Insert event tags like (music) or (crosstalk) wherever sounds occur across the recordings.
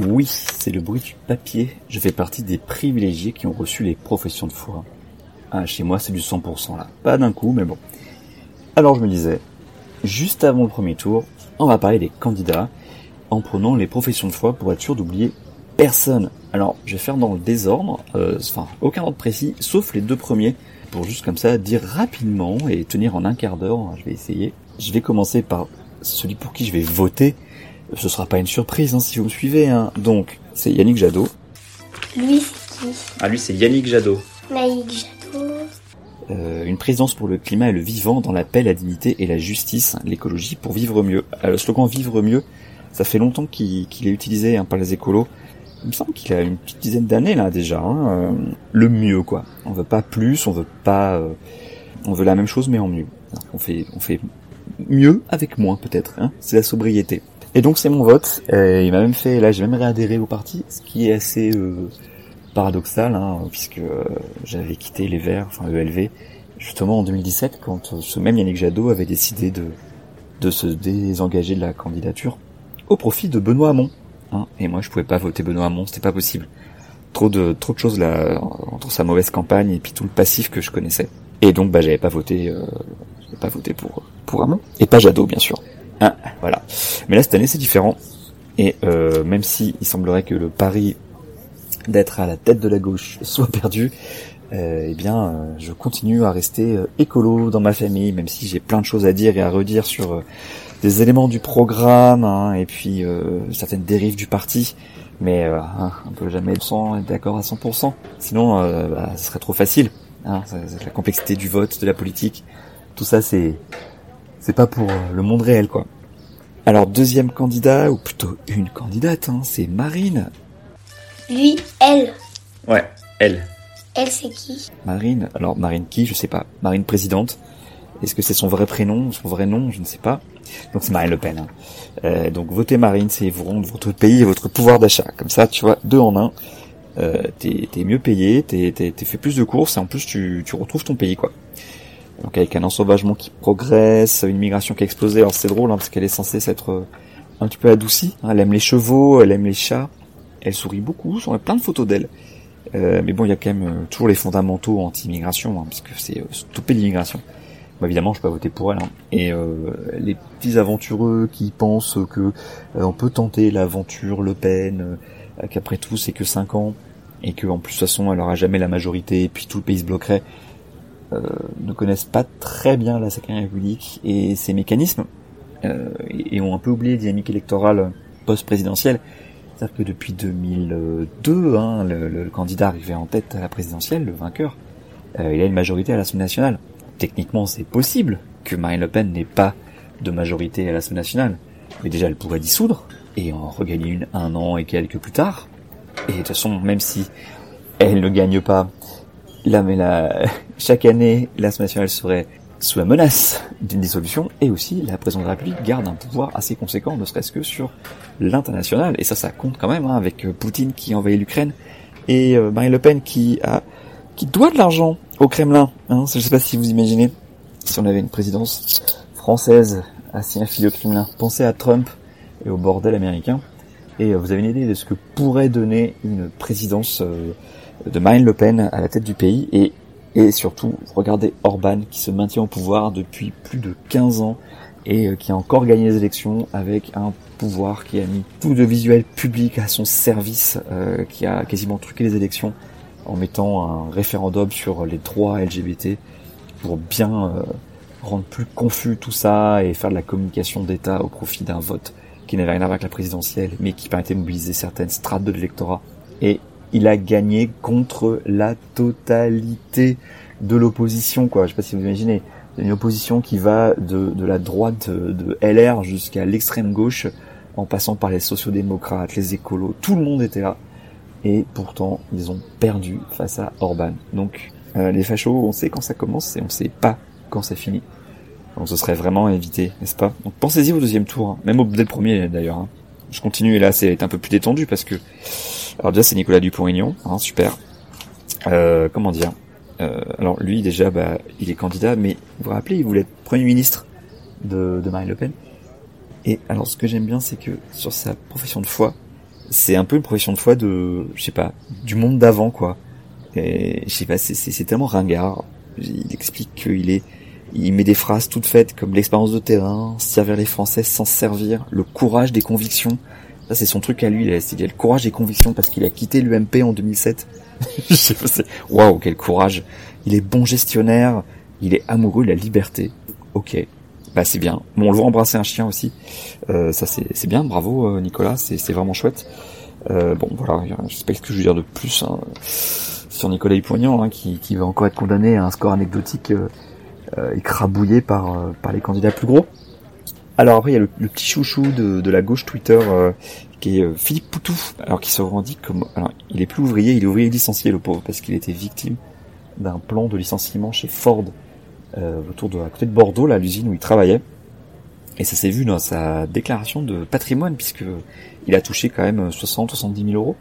Oui, c'est le bruit du papier. Je fais partie des privilégiés qui ont reçu les professions de foi. Ah, chez moi c'est du 100% là. Pas d'un coup, mais bon. Alors je me disais, juste avant le premier tour, on va parler des candidats en prenant les professions de foi pour être sûr d'oublier personne. Alors, je vais faire dans le désordre, euh, enfin, aucun ordre précis, sauf les deux premiers, pour juste comme ça dire rapidement et tenir en un quart d'heure, je vais essayer. Je vais commencer par celui pour qui je vais voter. Ce sera pas une surprise hein, si vous me suivez. Hein. Donc, c'est Yannick Jadot. Lui, c'est qui? Ah, lui, c'est Yannick Jadot. Naïk Jadot. Euh, une présidence pour le climat et le vivant dans la paix, la dignité et la justice, l'écologie pour vivre mieux. Euh, le slogan Vivre mieux, ça fait longtemps qu'il est utilisé hein, par les écolos. Il me semble qu'il a une petite dizaine d'années là déjà. Hein, euh, le mieux quoi. On veut pas plus, on veut pas, euh, on veut la même chose mais en mieux. On fait, on fait mieux avec moins peut-être. Hein, c'est la sobriété. Et donc c'est mon vote. Euh, il m'a même fait, là j'ai même réadhéré au parti, ce qui est assez euh, paradoxal hein, puisque euh, j'avais quitté les Verts, enfin ELV, justement en 2017 quand ce même Yannick Jadot avait décidé de de se désengager de la candidature au profit de Benoît Hamon. Hein. et moi, je pouvais pas voter Benoît Hamon, c'était pas possible. Trop de trop de choses là entre sa mauvaise campagne et puis tout le passif que je connaissais. Et donc, bah, j'avais pas voté, euh, pas voté pour pour Hamon et pas Jadot, bien sûr. Hein, voilà. Mais là, cette année, c'est différent. Et euh, même si il semblerait que le pari d'être à la tête de la gauche soit perdu, euh, eh bien, euh, je continue à rester euh, écolo dans ma famille, même si j'ai plein de choses à dire et à redire sur euh, des éléments du programme hein, et puis certaines dérives du parti. Mais hein, on peut jamais être d'accord à 100%. Sinon, bah, ce serait trop facile. Hein, la complexité du vote, de la politique, tout ça, c'est c'est pas pour le monde réel, quoi. Alors deuxième candidat, ou plutôt une candidate, hein, c'est Marine. Lui, elle. Ouais, elle. Elle, c'est qui? Marine, alors Marine qui, je sais pas. Marine présidente. Est-ce que c'est son vrai prénom, son vrai nom, je ne sais pas. Donc c'est Marine Le Pen. hein. Euh, donc votez Marine, c'est vous rendre votre pays et votre pouvoir d'achat. Comme ça, tu vois, deux en un. Euh, t'es t'es mieux payé, t'es t'es- t'es fait plus de courses et en plus tu, tu retrouves ton pays quoi. Donc avec un ensauvagement qui progresse, une migration qui a explosé. Alors c'est drôle hein, parce qu'elle est censée s'être euh, un petit peu adoucie. hein. Elle aime les chevaux, elle aime les chats. Elle sourit beaucoup, j'en ai plein de photos d'elle. Euh, mais bon, il y a quand même euh, toujours les fondamentaux anti-immigration, hein, parce que c'est stopper l'immigration. Bon, évidemment, je peux pas voter pour elle. hein. Et les petits aventureux qui pensent que euh, on peut tenter l'aventure Le Pen, qu'après tout c'est que 5 ans, et que en plus de toute façon elle aura jamais la majorité, et puis tout le pays se bloquerait, ne connaissent pas très bien la Cinquième République et ses mécanismes, euh, et, et ont un peu oublié les dynamiques électorales post-présidentielle. C'est-à-dire que depuis 2002, hein, le, candidat arrivé en tête à la présidentielle, le vainqueur, euh, il a une majorité à l'Assemblée nationale. Techniquement, c'est possible que Marine Le Pen n'ait pas de majorité à l'Assemblée nationale. Mais déjà, elle pourrait dissoudre et en regagner une un an et quelques plus tard. Et de toute façon, même si elle ne gagne pas, là, mais là, (laughs) chaque année, l'Assemblée nationale serait sous la menace d'une dissolution et aussi la présidente de la République garde un pouvoir assez conséquent, ne serait-ce que sur l'international. Et ça, ça compte quand même, hein, avec euh, Poutine qui envahit l'Ukraine et euh, Marine Le Pen qui a qui doit de l'argent au Kremlin. Hein. Je sais pas si vous imaginez si on avait une présidence française assis affiliée au Kremlin. Pensez à Trump et au bordel américain. Et euh, vous avez une idée de ce que pourrait donner une présidence euh, de Marine Le Pen à la tête du pays. Et, et surtout, regardez Orban qui se maintient au pouvoir depuis plus de 15 ans et euh, qui a encore gagné les élections avec un pouvoir qui a mis tout de visuel public à son service, euh, qui a quasiment truqué les élections en mettant un référendum sur les droits LGBT pour bien euh, rendre plus confus tout ça et faire de la communication d'État au profit d'un vote qui n'avait rien à voir avec la présidentielle, mais qui permettait de mobiliser certaines strates de l'électorat. Et il a gagné contre la totalité de l'opposition, quoi. Je sais pas si vous imaginez. Une opposition qui va de, de la droite de, de LR jusqu'à l'extrême gauche, en passant par les sociodémocrates, les écolos, tout le monde était là. et pourtant ils ont perdu face à Orban. Donc euh, les fachos, on sait quand ça commence et on sait pas quand c'est fini. Donc ce serait vraiment à éviter, n'est-ce pas? Donc pensez-y au deuxième tour, hein. même au, dès le premier d'ailleurs. Hein. Je continue et là c'est un peu plus détendu parce que alors déjà c'est Nicolas Dupont-Aignan, hein, super. Euh, comment dire euh, Alors lui déjà bah il est candidat, mais vous vous rappelez il voulait être premier ministre de, de Marine Le Pen. Et alors ce que j'aime bien c'est que sur sa profession de foi, c'est un peu une profession de foi de je sais pas du monde d'avant quoi. Et je sais pas c'est tellement ringard. Il explique qu'il est il met des phrases toutes faites comme l'expérience de terrain, servir les Français sans servir, le courage des convictions. Ça, c'est son truc à lui. Il a, il a le courage des convictions parce qu'il a quitté l'UMP en 2007. (laughs) Waouh, quel courage. Il est bon gestionnaire. Il est amoureux de la liberté. Ok. Bah, c'est bien. Bon, on le voit embrasser un chien aussi. Euh, ça, c'est bien. Bravo, euh, Nicolas. C'est vraiment chouette. Euh, bon, voilà. Je sais pas ce que je veux dire de plus hein, sur Nicolas Dupont-Aignan, hein, qui, qui va encore être condamné à un score anecdotique euh, euh, écrabouillé par, euh, par les candidats plus gros. Alors après, il y a le, petit chouchou de, de, la gauche Twitter euh, qui est Philippe Poutou, alors qui se revendique comme... Alors, il est plus ouvrier, il est ouvrier licencié, le pauvre, parce qu'il était victime d'un plan de licenciement chez Ford, autour de, à côté de Bordeaux, là, l'usine où il travaillait. Et ça s'est vu dans sa déclaration de patrimoine, puisque il a touché quand même 60-70 000 euros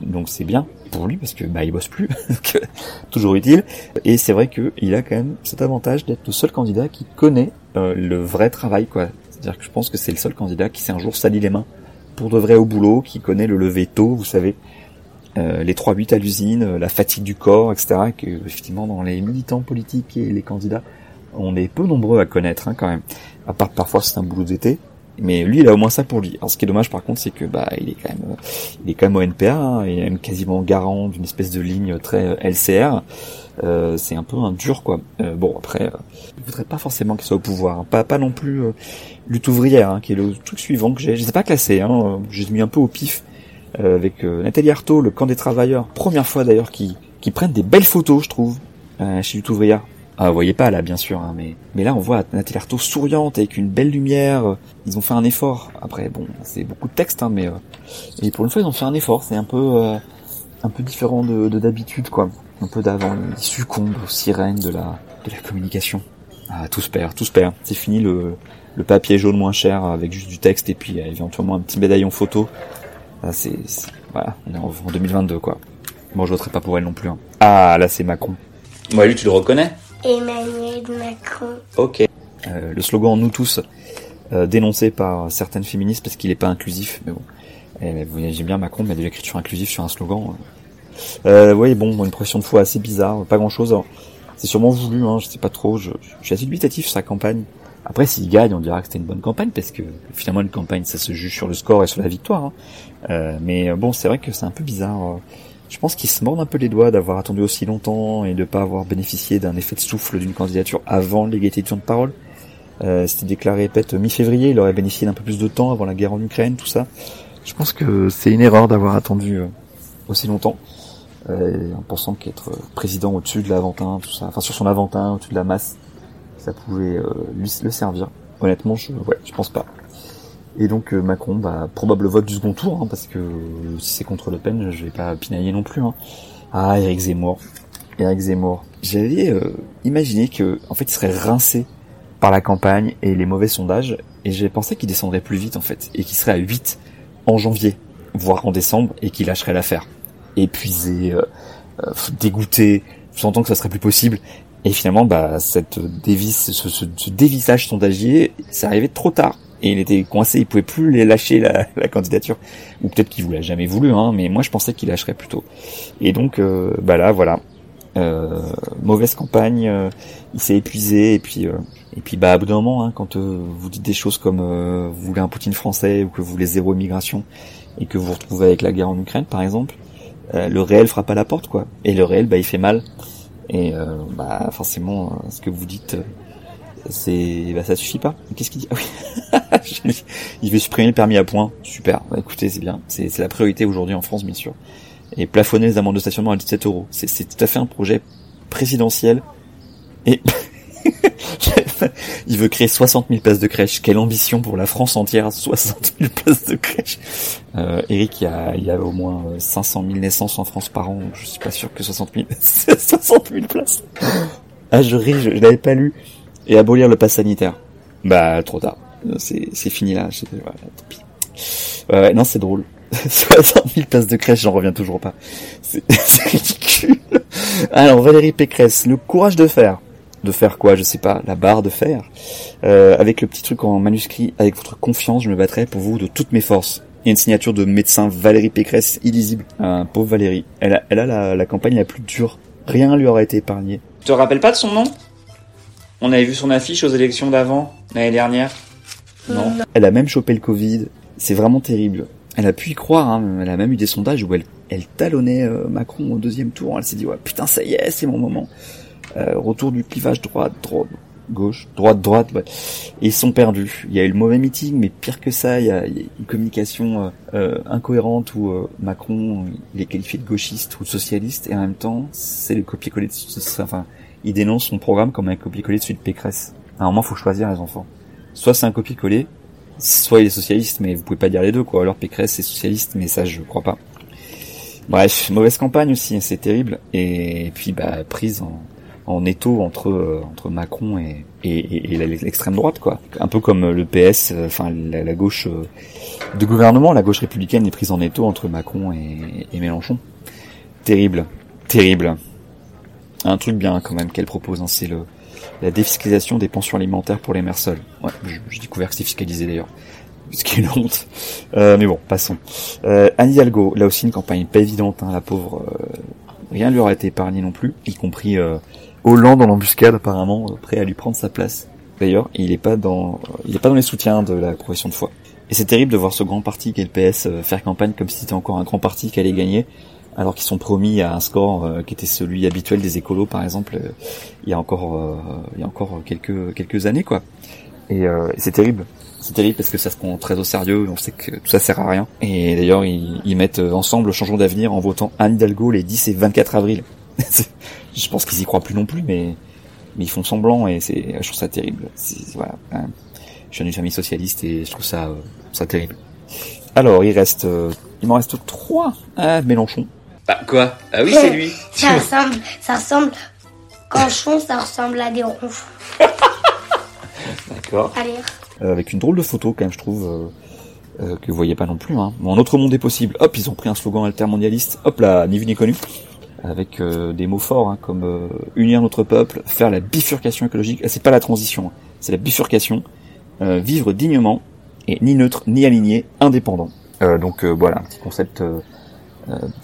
donc c'est bien pour lui parce que bah il bosse plus, (laughs) toujours utile. Et c'est vrai qu'il a quand même cet avantage d'être le seul candidat qui connaît euh, le vrai travail, quoi. C'est-à-dire que je pense que c'est le seul candidat qui s'est un jour sali les mains pour de vrai au boulot, qui connaît le lever tôt, vous savez, euh, les 3-8 à l'usine, euh, la fatigue du corps, etc. Que effectivement dans les militants politiques et les candidats, on est peu nombreux à connaître hein, quand même. À part parfois c'est un boulot d'été, mais lui, il a au moins ça pour lui. Alors, ce qui est dommage, par contre, c'est que bah, il est quand même, il est quand même au NPA. Hein, il est même quasiment garant d'une espèce de ligne très euh, LCR. Euh, c'est un peu un dur, quoi. Euh, bon, après, euh, je voudrais pas forcément qu'il soit au pouvoir. Hein. Pas, pas non plus euh, lutte ouvrière, hein, qui est le truc suivant que j'ai. Je sais pas classé. Hein. J'ai mis un peu au pif avec Nathalie Arthaud, le camp des travailleurs. Première fois d'ailleurs qui, qui prennent des belles photos, je trouve, chez lutte ouvrière. Ah, vous voyez pas là, bien sûr, hein, mais mais là on voit Nathalie Arthaud souriante avec une belle lumière. Ils ont fait un effort. Après, bon, c'est beaucoup de texte, hein, mais euh, et pour une fois ils ont fait un effort. C'est un peu euh, un peu différent de d'habitude, quoi. Un peu d'avant. Ils succombent aux sirènes de la de la communication. Ah, tout se perd, tout se perd. C'est fini le le papier jaune moins cher avec juste du texte et puis euh, éventuellement un petit médaillon photo. Ah, c'est voilà, on est en, 2022 quoi. Bon, je voterai pas pour elle non plus. Hein. Ah, là c'est Macron. Moi, lui, tu le reconnais? Emmanuel Macron. Ok. Euh, le slogan Nous tous, euh, dénoncé par certaines féministes parce qu'il n'est pas inclusif, mais bon. Eh, vous J'aime bien Macron, mais de l'écriture inclusive sur un slogan. Euh, oui, bon, une pression de foi assez bizarre, pas grand chose. C'est sûrement voulu, hein, je sais pas trop. Je, je suis assez dubitatif sur sa campagne. Après, s'il gagne, on dira que c'était une bonne campagne parce que finalement une campagne, ça se juge sur le score et sur la victoire. Hein. Euh, mais bon, c'est vrai que c'est un peu bizarre. Je pense qu'il se mord un peu les doigts d'avoir attendu aussi longtemps et de pas avoir bénéficié d'un effet de souffle d'une candidature avant l'égalité de temps de parole. Euh, C'était déclaré peut-être mi-février, il aurait bénéficié d'un peu plus de temps avant la guerre en Ukraine, tout ça. Je pense que c'est une erreur d'avoir attendu euh, aussi longtemps, euh, en pensant qu'être président au-dessus de l'Aventin, tout ça, enfin sur son Aventin, au-dessus de la masse, ça pouvait euh, lui le servir. Honnêtement, je, ouais, je pense pas. Et donc euh, Macron, bah, probable vote du second tour, hein, parce que si c'est contre Le Pen, je vais pas pinailler non plus. Hein. Ah, Eric Zemmour. Eric Zemmour. J'avais euh, imaginé que, en fait, il serait rincé par la campagne et les mauvais sondages, et j'ai pensé qu'il descendrait plus vite, en fait, et qu'il serait à 8 en janvier, voire en décembre, et qu'il lâcherait l'affaire. Épuisé, euh, euh, dégoûté, sentant que ça serait plus possible. Et finalement, bah, cette dévisse, ce, ce, sondagier, c'est arrivé trop tard et il était coincé, il pouvait plus les lâcher la, (laughs) la candidature, ou peut-être qu'il voulait jamais voulu, hein, mais moi je pensais qu'il lâcherait plutôt. Et donc, euh, bah là, voilà, euh, mauvaise campagne, euh, il s'est épuisé, et puis, euh, et puis bah à bout d'un moment, hein, quand vous dites des choses comme vous voulez un Poutine français ou que vous voulez zéro immigration, et que vous vous retrouvez avec la guerre en Ukraine, par exemple, le réel frappe à la porte, quoi. Et le réel, bah il fait mal. Et bah forcément, ce que vous dites c'est bah ça suffit pas. Qu'est-ce qu'il dit? Ah oui. (laughs) Il veut supprimer le permis à points. Super. Bah, écoutez, c'est bien. C'est la priorité aujourd'hui en France, bien sûr. Et plafonner les amendes de stationnement à 17 euros. C'est tout à fait un projet présidentiel. Et (laughs) il veut créer 60 000 places de crèche. Quelle ambition pour la France entière, 60 000 places de crèche. Euh, Eric, il y, a, il y a au moins 500 000 naissances en France par an. Je suis pas sûr que 60 000, 60 000 places. Ah, je ris, je, l'avais pas lu. Et abolir le pass sanitaire. Bah, trop tard. C'est, c'est fini là. Voilà, tant pis. Ouais, non, c'est drôle. 60 000 places de crèche, j'en reviens toujours pas. (laughs) C'est ridicule. Alors Valérie Pécresse, le courage de faire. De faire quoi Je sais pas, la barre de fer. Euh, avec le petit truc en manuscrit, avec votre confiance, je me battrai pour vous de toutes mes forces. Il y a une signature de médecin Valérie Pécresse, illisible. Un pauvre Valérie. Elle a, elle a la, la campagne la plus dure. Rien lui aurait été épargné. Tu te rappelles pas de son nom? On avait vu son affiche aux élections d'avant, l'année dernière. Non. Elle a même chopé le Covid. C'est vraiment terrible. Elle a pu y croire, hein. elle a même eu des sondages où elle, elle talonnait euh, Macron au deuxième tour. Elle s'est dit, ouais, putain, ça y est, c'est mon moment. Euh, retour du clivage droite, droite, gauche, droite, droite. Ouais. Et ils sont perdus. Il y a eu le mauvais meeting, mais pire que ça, il y a, une communication euh, incohérente où Macron il est qualifié de gauchiste ou de socialiste, et en même temps, c'est le copier-coller de... Enfin, il dénonce son programme comme un copier-coller de celui de Pécresse. À un moment, faut choisir les enfants. Soit c'est un copier-coller, soit il est socialiste, mais vous pouvez pas dire les deux, quoi. Alors Pécresse est socialiste, mais ça, je crois pas. Bref, mauvaise campagne aussi, c'est terrible. Et puis, bah, prise en, en étau entre euh, entre Macron et, et, et l'extrême droite, quoi. Un peu comme le PS, euh, enfin la, gauche euh, de gouvernement, la gauche républicaine est prise en étau entre Macron et, et Mélenchon. Terrible, terrible. Un truc bien quand même qu'elle propose, hein, c'est le la défiscalisation des pensions alimentaires pour les mères seules. Ouais, j'ai découvert que c'est fiscalisé d'ailleurs. Ce qui est une honte. Euh, mais bon, passons. Euh, Anne Hidalgo, là aussi une campagne pas évidente, hein, la pauvre. Euh, rien lui aura été épargné non plus, y compris euh, Hollande en embuscade apparemment, euh, prêt à lui prendre sa place. D'ailleurs, il est pas dans, il est pas dans les soutiens de la profession de foi. Et c'est terrible de voir ce grand parti qu'est le PS faire campagne comme si c'était encore un grand parti qui allait gagner, alors qu'ils sont promis à un score euh, qui était celui habituel des écolos par exemple euh, il y a encore euh, il y a encore quelques quelques années quoi. Et c'est terrible. C'est terrible parce que ça se prend très au sérieux on sait que tout ça sert à rien. Et d'ailleurs ils, ils, mettent ensemble Changeons d'avenir en votant Anne Hidalgo les 10 et 24 avril. (laughs) Je pense qu'ils y croient plus non plus mais mais ils font semblant et c'est je trouve ça terrible. Voilà hein. je suis d'une famille socialiste et je trouve ça ça terrible. Alors il reste il m'en reste trois ah, Mélenchon bah quoi Ah oui, c'est lui. (laughs) ça ressemble, ça ressemble. Canchon, ça ressemble à des ronfles. (laughs) D'accord. Allez. Euh, avec une drôle de photo quand même, je trouve. Euh, euh, que vous voyez pas non plus. Hein. Bon, autre monde est possible. Hop, ils ont pris un slogan altermondialiste. Hop là, ni vu ni connu. Avec des mots forts hein, comme unir notre peuple, faire la bifurcation écologique. Ah, c'est pas la transition, hein. c'est la bifurcation. vivre dignement et ni neutre ni aligné, indépendant. donc voilà, un petit concept euh,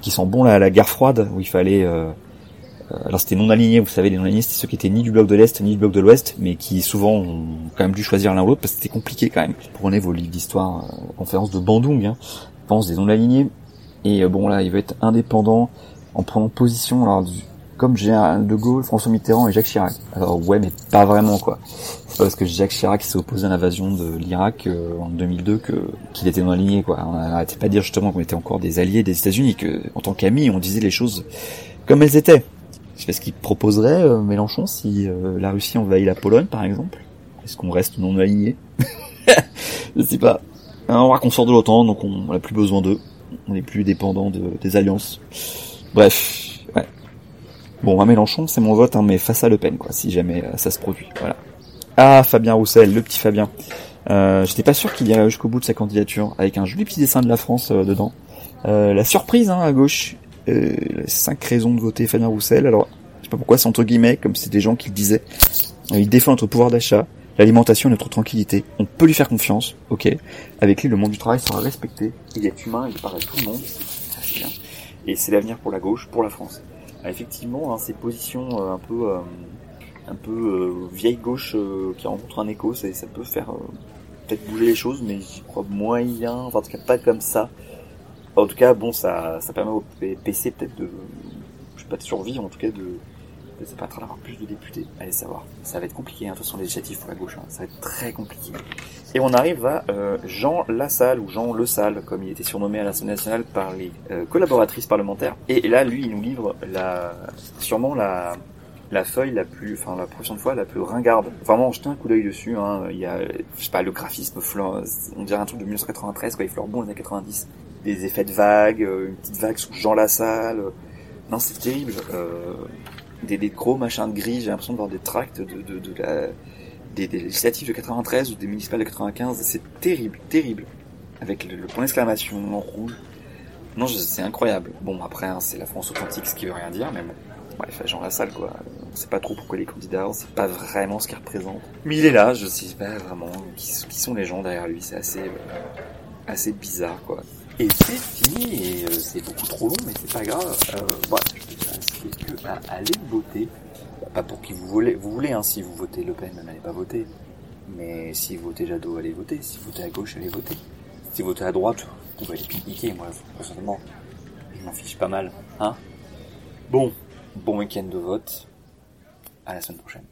qui sent bon la, la guerre froide où il fallait euh, euh, alors c'était non aligné, vous savez, les non alignés c'était ceux qui étaient ni du bloc de l'Est ni du bloc de l'Ouest, mais qui souvent ont quand même dû choisir l'un ou l'autre parce que c'était compliqué quand même. Prenez vos livres d'histoire, euh, conférence de Bandung, hein, pense des non alignés. Et bon là, il veut être indépendant en prenant position alors du, comme Général de Gaulle, François Mitterrand et Jacques Chirac. Alors ouais, mais pas vraiment quoi. C'est pas parce que Jacques Chirac s'est opposé à l'invasion de l'Irak euh, en 2002 que qu'il était non aligné quoi. On n'arrêtait pas de dire justement qu'on était encore des alliés des États-Unis, que en tant qu'amis on disait les choses comme elles étaient. Je sais ce qu'il proposerait euh, Mélenchon si euh, la Russie envahit la Pologne par exemple. Est-ce qu'on reste non aligné (laughs) Je sais pas. Hein, on voit qu'on sort de l'OTAN, donc on n'a plus besoin d'eux. On n'est plus dépendant de, des alliances. Bref, Bon, à Mélenchon, c'est mon vote, hein, mais face à Le Pen, quoi, si jamais euh, ça se produit. Voilà. Ah, Fabien Roussel, le petit Fabien. Euh, J'étais pas sûr qu'il irait jusqu'au bout de sa candidature, avec un joli petit dessin de la France euh, dedans. Euh, la surprise, hein, à gauche, euh, cinq raisons de voter Fabien Roussel. Alors, je sais pas pourquoi, c'est entre guillemets, comme c'est des gens qui le disaient. il défend notre pouvoir d'achat, l'alimentation et notre tranquillité. On peut lui faire confiance, ok. Avec lui, le monde du travail sera respecté. Il est humain, il parle à tout le monde. Et c'est l'avenir pour la gauche, pour la France. Ah, effectivement, hein, ces positions euh, un peu, euh, un peu euh, vieille gauche qui rencontrent un écho, ça, ça peut faire peut-être bouger les choses, mais j'y crois moyen, enfin en tout cas pas comme ça. En tout cas, bon, ça, ça permet au PC peut-être de, je sais pas, de survivre, en tout cas de, ça permettra d'avoir plus de députés. Allez savoir. Ça va être compliqué, hein, de toute façon, législatif pour la gauche. Hein. Ça va être très compliqué. Et on arrive à euh, Jean Lassalle, ou Jean Le Salle, comme il était surnommé à l'Assemblée nationale par les euh, collaboratrices parlementaires. Et là, lui, il nous livre la, sûrement la, la feuille la plus, enfin la prochaine fois la plus ringarde. Vraiment, jetez un coup d'œil dessus. Hein. Il y a, je sais pas, le graphisme, on dirait un truc de 1993, quoi. Il fleure bon les années 90. Des effets de vagues, euh, une petite vague sous Jean Lassalle. Non, c'est terrible. Euh, des, des, gros machins de gris. J'ai l'impression de voir des tracts de, de, de la, des, des, législatives de 93 ou des municipales de 95. C'est terrible, terrible. Avec le, point d'exclamation en rouge. Non, c'est incroyable. Bon, après, hein, c'est la France authentique, ce qui veut rien dire, mais bon. Bref, Jean Lassalle, quoi. On sait pas trop pourquoi les candidats, on sait pas vraiment ce qu'il représente. Mais il est là, je sais pas vraiment qui, sont les gens derrière lui, c'est assez, euh, assez bizarre, quoi. Et c'est fini, et euh, c'est beaucoup trop long, mais c'est pas grave. Euh, voilà, dis, que allez voter. Pas pour qui vous voulez, vous voulez, hein, si vous votez Le Pen, même allez pas voter. Mais si vous votez Jadot, allez voter. Si vous votez à gauche, allez voter. Si vous votez à droite, vous pouvez aller pique-niquer, moi, personnellement. Je m'en fiche pas mal, hein. Bon, bon week-end de vote. À la semaine prochaine.